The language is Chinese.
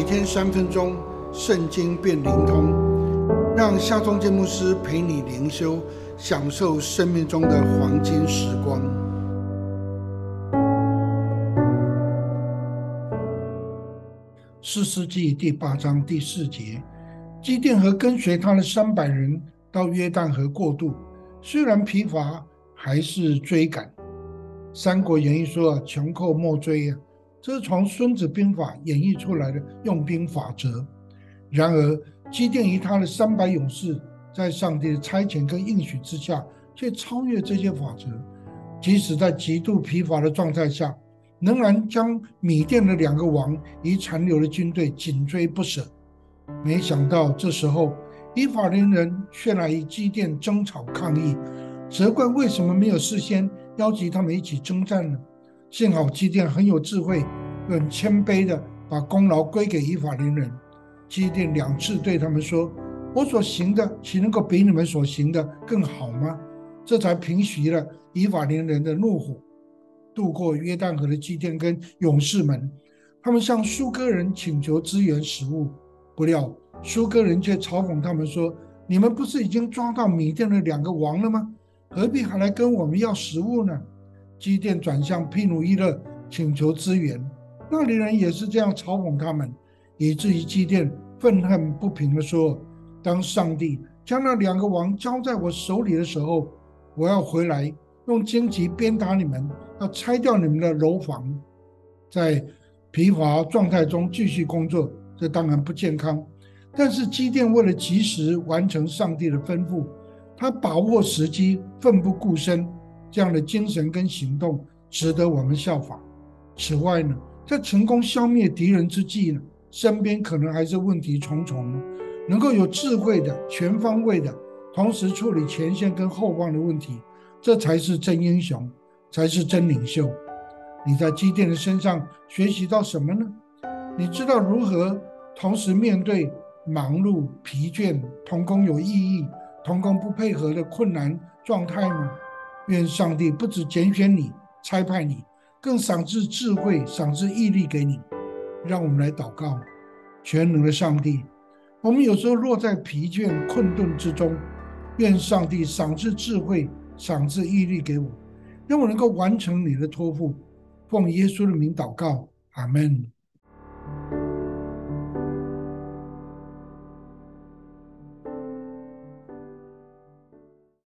每天三分钟，圣经变灵通，让夏忠建牧师陪你灵修，享受生命中的黄金时光。四世纪第八章第四节，基甸和跟随他的三百人到约旦河过渡，虽然疲乏，还是追赶。三国演义说：“穷寇莫追呀。”这是从《孙子兵法》演绎出来的用兵法则。然而，基甸与他的三百勇士，在上帝的差遣跟应许之下，却超越这些法则。即使在极度疲乏的状态下，仍然将米甸的两个王与残留的军队紧追不舍。没想到，这时候以法连人却来与基甸争吵抗议，责怪为什么没有事先邀集他们一起征战呢？幸好基甸很有智慧，很谦卑的把功劳归给以法连人。基甸两次对他们说：“我所行的岂能够比你们所行的更好吗？”这才平息了以法连人的怒火。渡过约旦河的基甸跟勇士们，他们向苏哥人请求支援食物，不料苏哥人却嘲讽他们说：“你们不是已经抓到米甸的两个王了吗？何必还来跟我们要食物呢？”基甸转向庇努伊勒请求支援，那里人也是这样嘲讽他们，以至于基甸愤恨不平地说：“当上帝将那两个王交在我手里的时候，我要回来用荆棘鞭打你们，要拆掉你们的楼房。”在疲乏状态中继续工作，这当然不健康。但是基甸为了及时完成上帝的吩咐，他把握时机，奋不顾身。这样的精神跟行动值得我们效仿。此外呢，在成功消灭敌人之际呢，身边可能还是问题重重。能够有智慧的、全方位的，同时处理前线跟后方的问题，这才是真英雄，才是真领袖。你在机电的身上学习到什么呢？你知道如何同时面对忙碌、疲倦、同工有异议、同工不配合的困难状态吗？愿上帝不止拣选你、差派你，更赏赐智慧、赏赐毅力给你。让我们来祷告，全能的上帝，我们有时候落在疲倦、困顿之中，愿上帝赏赐智慧、赏赐毅力给我，让我能够完成你的托付。奉耶稣的名祷告，阿门。